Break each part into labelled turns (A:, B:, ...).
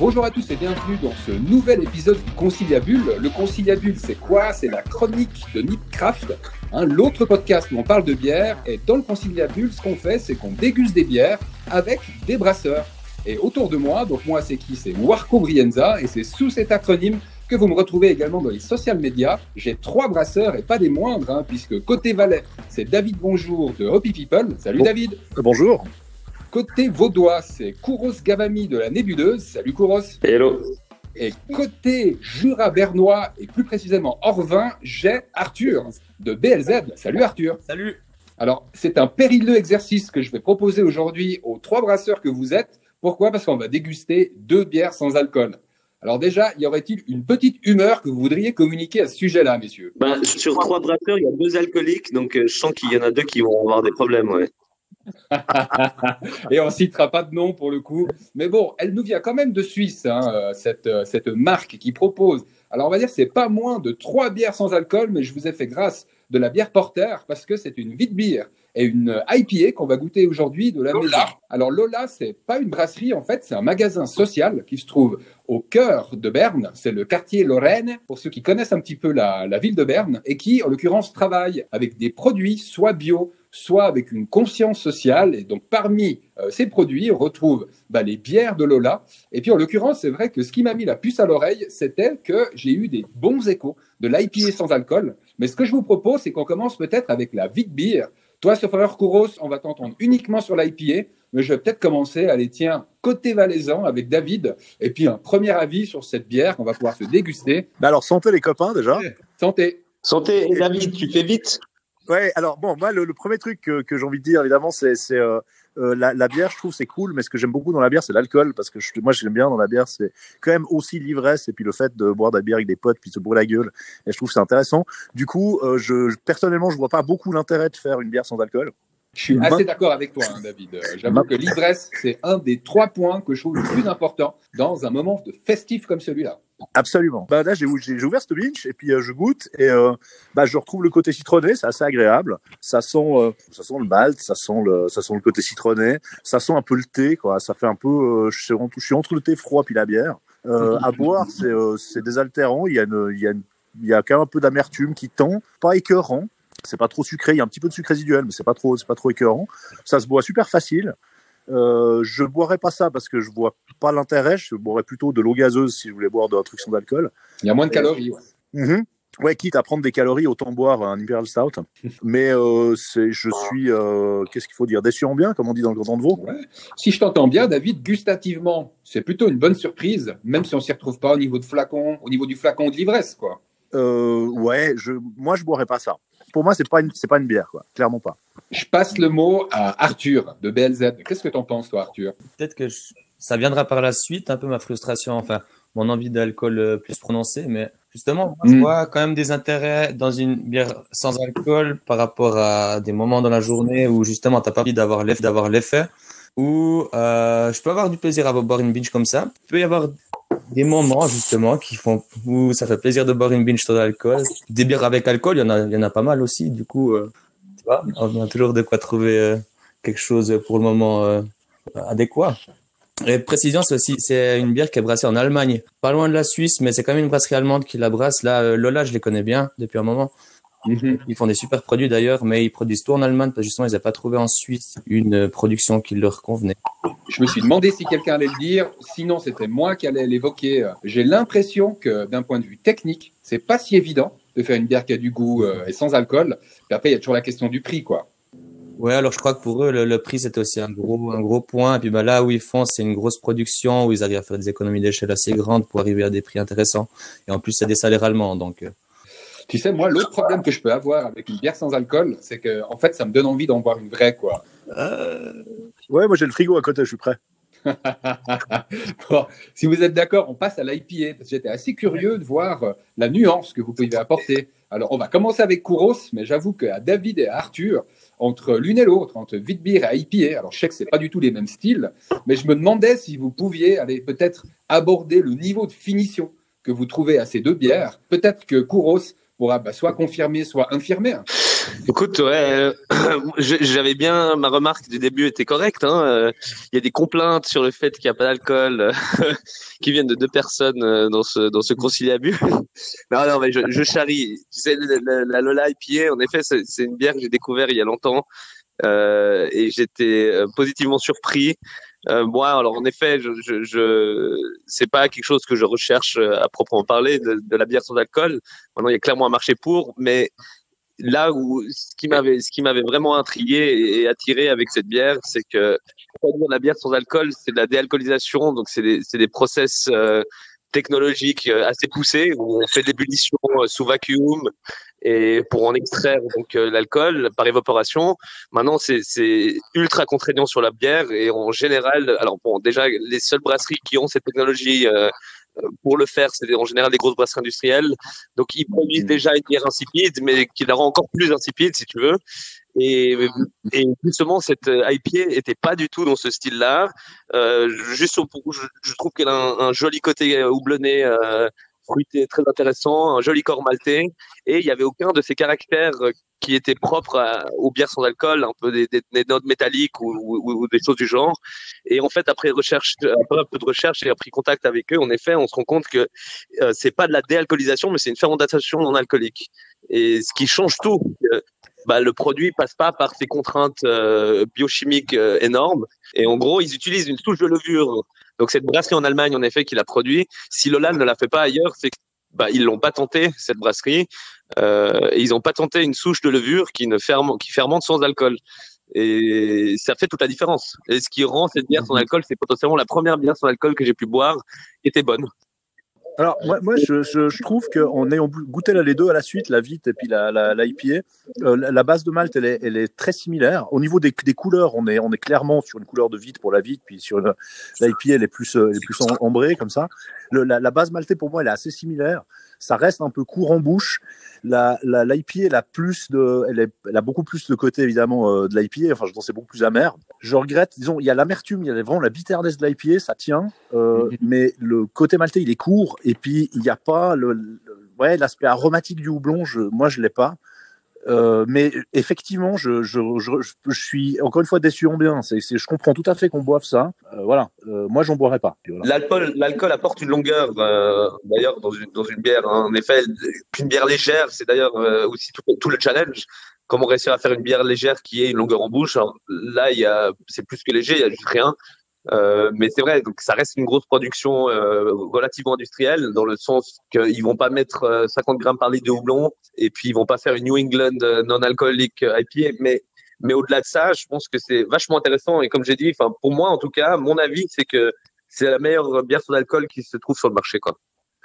A: Bonjour à tous et bienvenue dans ce nouvel épisode du Conciliabule. Le Conciliabule, c'est quoi? C'est la chronique de Nipcraft, hein, l'autre podcast où on parle de bière. Et dans le Conciliabule, ce qu'on fait, c'est qu'on déguste des bières avec des brasseurs. Et autour de moi, donc moi, c'est qui? C'est Warco Brienza, et c'est sous cet acronyme que vous me retrouvez également dans les social médias. J'ai trois brasseurs et pas des moindres, hein, puisque côté Valais, c'est David Bonjour de Hoppy People. Salut
B: Bon.
A: David.
B: Euh, Bonjour.
A: Côté Vaudois, c'est Kouros Gavami de la Nébuleuse. Salut Kouros.
C: Hello.
A: Et côté Jura bernois, et plus précisément Orvin, j'ai Arthur de BLZ. Salut Arthur.
D: Salut
A: Alors, c'est un périlleux exercice que je vais proposer aujourd'hui aux trois brasseurs que vous êtes. Pourquoi? Parce qu'on va déguster deux bières sans alcool. Alors déjà, y aurait-il une petite humeur que vous voudriez communiquer à ce sujet-là, messieurs?
C: Ben, sur trois brasseurs, il y a deux alcooliques, donc euh, je sens qu'il y en a deux qui vont avoir des problèmes. Ouais.
A: Et on citera pas de nom pour le coup. Mais bon, elle nous vient quand même de Suisse, hein, euh, cette, euh, cette marque qui propose. Alors on va dire c'est pas moins de trois bières sans alcool, mais je vous ai fait grâce de la bière Porter parce que c'est une vite bière et une IPA qu'on va goûter aujourd'hui de la
C: Lola.
A: maison. Alors Lola, c'est pas une brasserie en fait, c'est un magasin social qui se trouve au cœur de Berne. C'est le quartier Lorraine pour ceux qui connaissent un petit peu la, la ville de Berne et qui en l'occurrence travaille avec des produits soit bio, soit avec une conscience sociale. Et donc, parmi euh, ces produits, on retrouve bah, les bières de Lola. Et puis, en l'occurrence, c'est vrai que ce qui m'a mis la puce à l'oreille, c'était que j'ai eu des bons échos de l'IPA sans alcool. Mais ce que je vous propose, c'est qu'on commence peut-être avec la Vite Beer. Toi, Sofrer Kouros, on va t'entendre uniquement sur l'IPA. Mais je vais peut-être commencer, allez, tiens, côté valaisan avec David. Et puis, un premier avis sur cette bière qu'on va pouvoir se déguster.
B: Bah alors, santé les copains déjà.
A: Santé.
C: Santé, et David, tu fais vite.
B: Ouais, alors bon, moi, le, le premier truc que, que j'ai envie de dire, évidemment, c'est euh, euh, la, la bière, je trouve, c'est cool, mais ce que j'aime beaucoup dans la bière, c'est l'alcool, parce que je, moi, j'aime bien dans la bière, c'est quand même aussi l'ivresse, et puis le fait de boire de la bière avec des potes, puis se bourrer la gueule, et je trouve c'est intéressant. Du coup, euh, je- personnellement, je vois pas beaucoup l'intérêt de faire une bière sans alcool.
A: Je suis assez d'accord avec toi, hein, David. Euh, J'avoue que l'ivresse, c'est un des trois points que je trouve le plus important dans un moment de festif comme celui-là.
B: Absolument. Bah là, j'ai ouvert ce binge et puis euh, je goûte et euh, bah je retrouve le côté citronné, c'est assez agréable. Ça sent, euh, ça sent le malt, ça sent le, ça sent le côté citronné, ça sent un peu le thé quoi. Ça fait un peu, je, suis entre, je suis entre le thé froid puis la bière. À boire, c'est c'est désaltérant. Il y a une, il y a une, il y a quand même un peu d'amertume qui tend, pas écœurant. C'est pas trop sucré. Il y a un petit peu de sucre résiduel, mais c'est pas trop, c'est pas trop écœurant. Ça se boit super facile. Euh, je boirais pas ça parce que je vois pas l'intérêt. Je boirais plutôt de l'eau gazeuse si je voulais boire de la truc sans alcool.
A: Il y a moins de calories. ouais.
B: Mhm. Ouais, quitte à prendre des calories, autant boire un Imperial Stout. Mais euh, c'est, je suis, euh, qu'est-ce qu'il faut dire, déçu en bien, comme on dit dans le canton de Vaud.
A: Ouais. Si je t'entends bien, David, gustativement, c'est plutôt une bonne surprise, même si on s'y retrouve pas au niveau de flacon, au niveau du flacon de l'ivresse, quoi.
B: Euh, ouais, je, moi je boirais pas ça. Pour moi, c'est pas une, c'est pas une bière, quoi. Clairement pas.
A: Je passe le mot à Arthur de BLZ. Qu'est-ce que t'en penses, toi, Arthur?
D: Peut-être que je- ça viendra par la suite, un peu ma frustration, enfin mon envie d'alcool euh, plus prononcée, mais justement, moi, je
A: Mm.
D: vois quand même des intérêts dans une bière sans alcool par rapport à des moments dans la journée où justement t'as pas envie d'avoir l'effet, d'avoir l'effet, où euh, je peux avoir du plaisir à boire une binge comme ça. Il peut y avoir des moments justement qui font où ça fait plaisir de boire une binge sans alcool. Des bières avec alcool, il y en a, y en a pas mal aussi. Du coup, euh, tu vois, on a toujours de quoi trouver euh, quelque chose pour le moment euh, adéquat. Et précision, c'est aussi c'est une bière qui est brassée en Allemagne, pas loin de la Suisse, mais c'est quand même une brasserie allemande qui la brasse. Là, Lola, je les connais bien depuis un moment.
A: Mhm.
D: Ils font des super produits d'ailleurs, mais ils produisent tout en Allemagne parce que justement, ils n'avaient pas trouvé en Suisse une euh, production qui leur convenait.
A: Je me suis demandé si quelqu'un allait le dire, sinon c'était moi qui allais l'évoquer. J'ai l'impression que d'un point de vue technique, c'est pas si évident de faire une bière qui a du goût euh, et sans alcool. Après, il y a toujours la question du prix, quoi.
D: Ouais, alors je crois que pour eux, le, le prix, c'était aussi un gros, un gros point. Et puis bah, là où ils font, c'est une grosse production, où ils arrivent à faire des économies d'échelle assez grandes pour arriver à des prix intéressants. Et en plus, c'est des salaires allemands. Donc, euh,
A: Tu sais, moi, l'autre problème que je peux avoir avec une bière sans alcool, c'est que, en fait, ça me donne envie d'en boire une vraie, quoi.
D: euh,
B: Ouais, moi j'ai le frigo à côté, je suis prêt.
A: bon, si vous êtes d'accord, on passe à l'IPA, parce que j'étais assez curieux de voir euh, la nuance que vous pouvez apporter. Alors, on va commencer avec Kouros, mais j'avoue qu'à David et à Arthur, entre l'une et l'autre, entre Vitbeer et IPA, alors je sais que c'est pas du tout les mêmes styles, mais je me demandais si vous pouviez aller peut-être aborder le niveau de finition que vous trouvez à ces deux bières. Peut-être que Kouros pourra bah, soit confirmer, soit infirmer.
C: Écoute, ouais, euh, j'avais bien ma remarque du début était correcte. Hein, euh, Il y a des complaintes sur le fait qu'il n'y a pas d'alcool euh, qui viennent de deux personnes euh, dans ce dans ce conciliabule. non, non, mais je, je charrie. Tu sais, la, la, la Lola IPA, en effet, c'est une bière que j'ai découvert il y a longtemps et j'étais positivement surpris. Euh, moi, alors en effet, je, je, je c'est pas quelque chose que je recherche euh, à proprement parler de, de la bière sans alcool. Maintenant, il y a clairement un marché pour, mais là où ce qui m'avait ce qui m'avait vraiment intrigué et attiré avec cette bière, c'est que la bière sans alcool, c'est de la déalcoolisation, donc c'est des c'est des process euh, technologiques euh, assez poussés où on fait de l'ébullition euh, sous vacuum et pour en extraire donc euh, l'alcool par évaporation. Maintenant, c'est c'est ultra contraignant sur la bière et en général, alors bon, déjà les seules brasseries qui ont cette technologie euh, pour le faire, c'est en général des grosses brasseries industrielles. Donc, ils produisent déjà une bière insipide, mais qui la rend encore plus insipide, si tu veux. Et, et justement, cette IPA était pas du tout dans ce style-là. Euh, juste au, je, je trouve qu'elle a un, un, joli côté houblonné, euh, fruité, très intéressant, un joli corps maltais. Et il y avait aucun de ces caractères qui étaient propres à, aux bières sans alcool, un peu des, des, notes métalliques ou, ou, ou, des choses du genre. Et en fait, après recherche, après un peu de recherche et pris contact avec eux, en effet, on se rend compte que euh, c'est pas de la déalcoolisation, mais c'est une fermentation non alcoolique. Et ce qui change tout, euh, bah, le produit passe pas par ces contraintes euh, biochimiques euh, énormes. Et en gros, ils utilisent une souche de levure. Donc cette brasserie en Allemagne, en effet, qui l'a produit, si Lolan ne l'a fait pas ailleurs, c'est bah, ils l'ont patenté cette brasserie. Euh, et ils ont patenté une souche de levure qui ne fermente, qui fermente sans alcool. Et ça fait toute la différence. Et ce qui rend cette bière sans alcool, c'est potentiellement la première bière sans alcool que j'ai pu boire, qui était bonne.
B: Alors moi, moi je, je, je trouve qu'en ayant goûté là, les deux à la suite, la vite et puis la, la, la IPA, euh, la base de malt elle est, elle est très similaire. Au niveau des, des couleurs, on est, on est clairement sur une couleur de vite pour la vite, puis sur l'IPA elle est plus, elle est plus ambrée comme ça. Le, la, la, base maltée pour moi elle est assez similaire. Ça reste un peu court en bouche. La, la, l'IPA elle a plus de, elle, est, elle a beaucoup plus le côté évidemment euh, de l'IPA. Enfin je pense c'est beaucoup plus amer. Je regrette, disons, il y a l'amertume, il y a vraiment la bitterness de l'IPA, ça tient, euh, mm-hmm. mais le côté maltais il est court et puis il n'y a pas le, le ouais l'aspect aromatique du houblon. Je, moi je l'ai pas. Euh, mais effectivement, je, je, je, je, suis encore une fois déçu en bien. C'est, je comprends tout à fait qu'on boive ça. Euh, voilà. Euh, moi, j'en boirais pas.
C: L'alcool, l'alcool apporte une longueur. euh, d'ailleurs, dans une, dans une bière, hein. en effet, une bière légère, c'est d'ailleurs euh, aussi tout, tout, le challenge. Comment réussir à faire une bière légère qui ait une longueur en bouche? Alors, Là, il y a, c'est plus que léger. Il y a juste rien. Euh, mais c'est vrai, donc ça reste une grosse production euh, relativement industrielle dans le sens qu'ils vont pas mettre euh, 50 grammes par litre de houblon et puis ils vont pas faire une New England euh, non alcoolique IPA. Mais mais au-delà de ça, je pense que c'est vachement intéressant et comme j'ai dit, enfin pour moi en tout cas, mon avis c'est que c'est la meilleure bière sans alcool qui se trouve sur le marché quoi.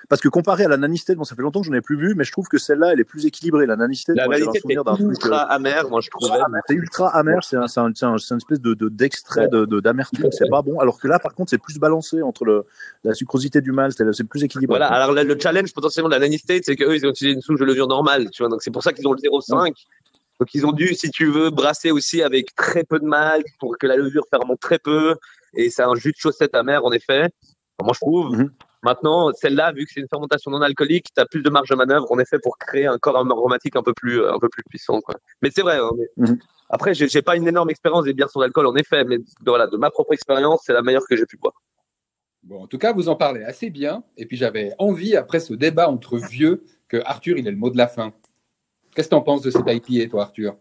B: Parce que comparé à la Nanisté, bon, ça fait longtemps que je n'en ai plus vu, mais je trouve que celle-là, elle est plus équilibrée. La Nanisté,
C: la Nanisté est ultra truc, amer, moi je trouve.
B: C'est ultra amer, c'est un, c'est un, c'est un, une espèce de, de d'extrait de, de, d'amertume, c'est pas bon. Alors que là, par contre, c'est plus balancé entre le, la sucrosité du malt, c'est plus équilibré.
C: Voilà. Alors le, le challenge potentiellement de la Nanisté, c'est qu'eux, ils ont utilisé une souche de levure normale, tu vois. Donc c'est pour ça qu'ils ont le 0,5. Mmh. Donc ils ont dû, si tu veux, brasser aussi avec très peu de malt pour que la levure fermente très peu. Et c'est un jus de chaussette amer, en effet. Enfin, moi, je trouve. Mmh. Maintenant, celle-là, vu que c'est une fermentation non alcoolique, tu as plus de marge de manœuvre, en effet, pour créer un corps aromatique un peu plus, un peu plus puissant. Quoi. Mais c'est vrai. Hein, mais... Mmh. Après, j'ai pas une énorme expérience des bières sans alcool, en effet, mais de, voilà, de ma propre expérience, c'est la meilleure que j'ai pu boire.
A: Bon, en tout cas, vous en parlez assez bien. Et puis, j'avais envie, après ce débat entre vieux, que Arthur, il ait le mot de la fin. Qu'est-ce que tu en penses de cette IPA, toi, Arthur?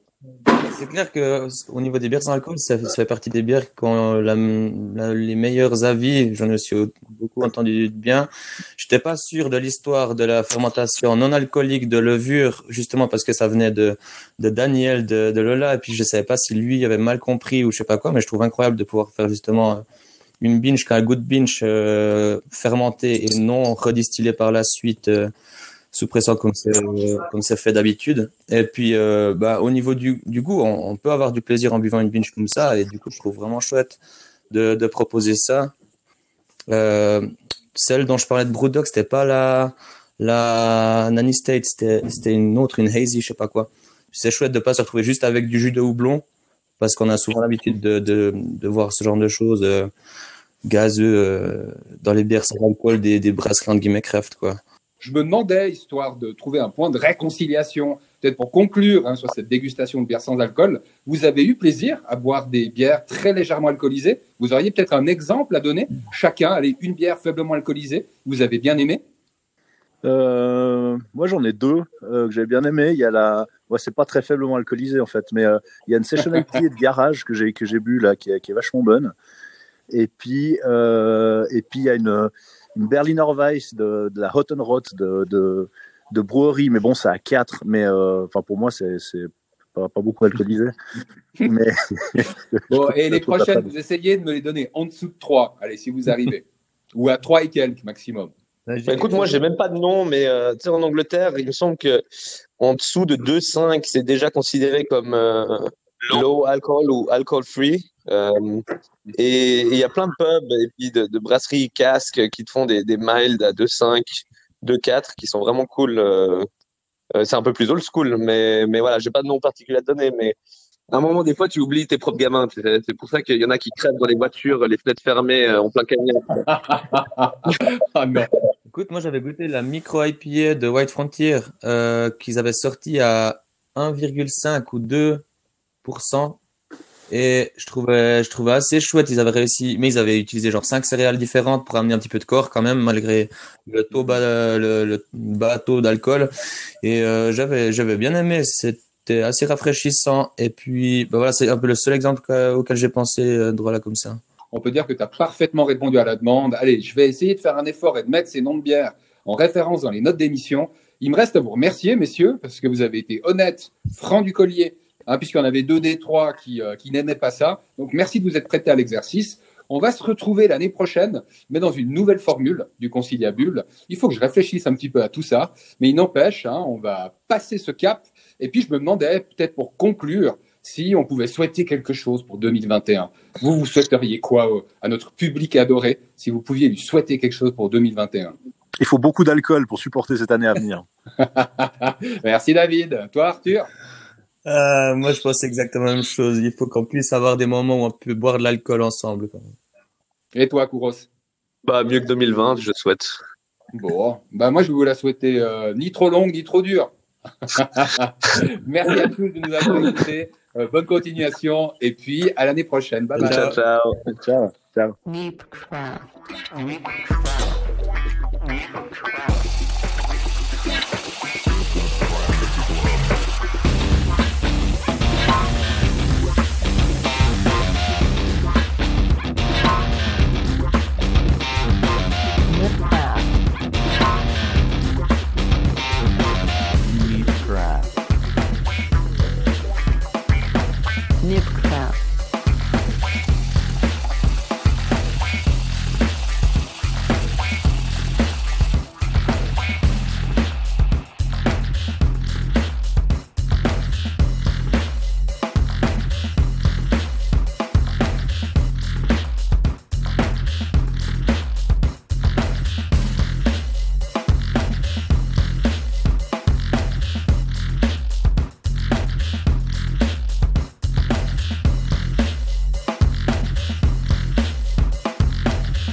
D: C'est clair que au niveau des bières sans alcool, ça, fait partie des bières qui ont les meilleurs avis. J'en ai aussi beaucoup entendu bien. J'étais pas sûr de l'histoire de la fermentation non alcoolique de levure, justement parce que ça venait de, de Daniel de, de Lola, et puis je savais pas si lui avait mal compris ou je sais pas quoi, mais je trouve incroyable de pouvoir faire justement une binge, un goût de binge euh, fermenté et non redistillé par la suite. Euh, sous pression comme c'est fait d'habitude. Et puis euh, bah au niveau du, du goût, on, peut avoir du plaisir en buvant une binge comme ça et du coup je trouve vraiment chouette de, de proposer ça. Euh, celle dont je parlais de Brewdog, c'était pas la, la Nanny State, c'était une autre, une Hazy, je sais pas quoi. C'est chouette de pas se retrouver juste avec du jus de houblon, parce qu'on a souvent l'habitude de, de, de voir ce genre de choses euh, gazeux euh, dans les bières sans alcool des, des brasseries entre guillemets craft, quoi.
A: Je me demandais, histoire de trouver un point de réconciliation, peut-être pour conclure hein, sur cette dégustation de bières sans alcool, vous avez eu plaisir à boire des bières très légèrement alcoolisées? Vous auriez peut-être un exemple à donner? Chacun, allez, une bière faiblement alcoolisée, vous avez bien aimé?
B: Euh, moi, j'en ai deux euh, que j'ai bien aimé. Il y a la, ouais, c'est pas très faiblement alcoolisé en fait, mais euh, il y a une session de garage que j'ai que j'ai bu là, qui est, qui est vachement bonne. Et puis et puis il y a une une Berliner Weiss de, de la Hottenrot de, de de brewerie, mais bon, c'est à 4 mais euh, enfin pour moi c'est c'est pas, pas beaucoup alcoolisé. mais
A: Bon, et les prochaines, vous essayez de me les donner en dessous de 3, allez, si vous arrivez. Ou à 3 et quelques maximum.
C: Bah,
D: dirais
C: écoute, moi, j'ai même pas de nom, mais euh, tu sais, en Angleterre, il me semble que en dessous de 2,5, c'est déjà considéré comme euh, low alcohol ou alcohol free. Euh, et il y a plein de pubs et puis de, de brasseries casques qui te font des, des mild à 2,5, 2,4 qui sont vraiment cool. euh, euh, c'est un peu plus old school, mais, mais voilà, j'ai pas de nom particulier à te donner, mais à un moment, des fois, tu oublies tes propres gamins. C'est c'est pour ça qu'il y en a qui crèvent dans les voitures, les fenêtres fermées, euh, en plein camion.
A: ah.
D: Écoute, moi j'avais goûté la micro IPA de White Frontier euh, qu'ils avaient sorti à 1,5 ou 2% et je trouvais je trouvais assez chouette. Ils avaient réussi, mais ils avaient utilisé genre cinq céréales différentes pour amener un petit peu de corps quand même malgré le taux bas le, le taux d'alcool et euh, j'avais j'avais bien aimé. C'était assez rafraîchissant et puis bah voilà c'est un peu le seul exemple que- auquel j'ai pensé euh, droit là comme ça.
A: On peut dire que tu as parfaitement répondu à la demande. Allez, je vais essayer de faire un effort et de mettre ces noms de bières en référence dans les notes d'émission. Il me reste à vous remercier, messieurs, parce que vous avez été honnêtes, francs du collier, hein, puisqu'il y en avait deux des trois qui, euh, qui n'aimaient pas ça. Donc, merci de vous être prêtés à l'exercice. On va se retrouver l'année prochaine, mais dans une nouvelle formule du conciliabule. Il faut que je réfléchisse un petit peu à tout ça, mais il n'empêche, hein, on va passer ce cap. Et puis, je me demandais, peut-être pour conclure, si on pouvait souhaiter quelque chose pour 2021. Vous, vous souhaiteriez quoi euh, à notre public adoré si vous pouviez lui souhaiter quelque chose pour 2021
B: il faut beaucoup d'alcool pour supporter cette année à venir.
A: Merci David. Toi Arthur?
D: Euh, moi, je pense exactement la même chose. Il faut qu'on puisse avoir des moments où on peut boire de l'alcool ensemble. quand même.
A: Et toi Kouros?
C: Bah, mieux que 2020, je souhaite.
A: Bon, bah moi je vais vous la souhaiter euh, ni trop longue ni trop dure. Merci à tous de nous avoir écoutés. Euh, bonne continuation et puis à l'année prochaine. Bye bye.
C: Ciao, ciao.
B: Ciao. Ciao.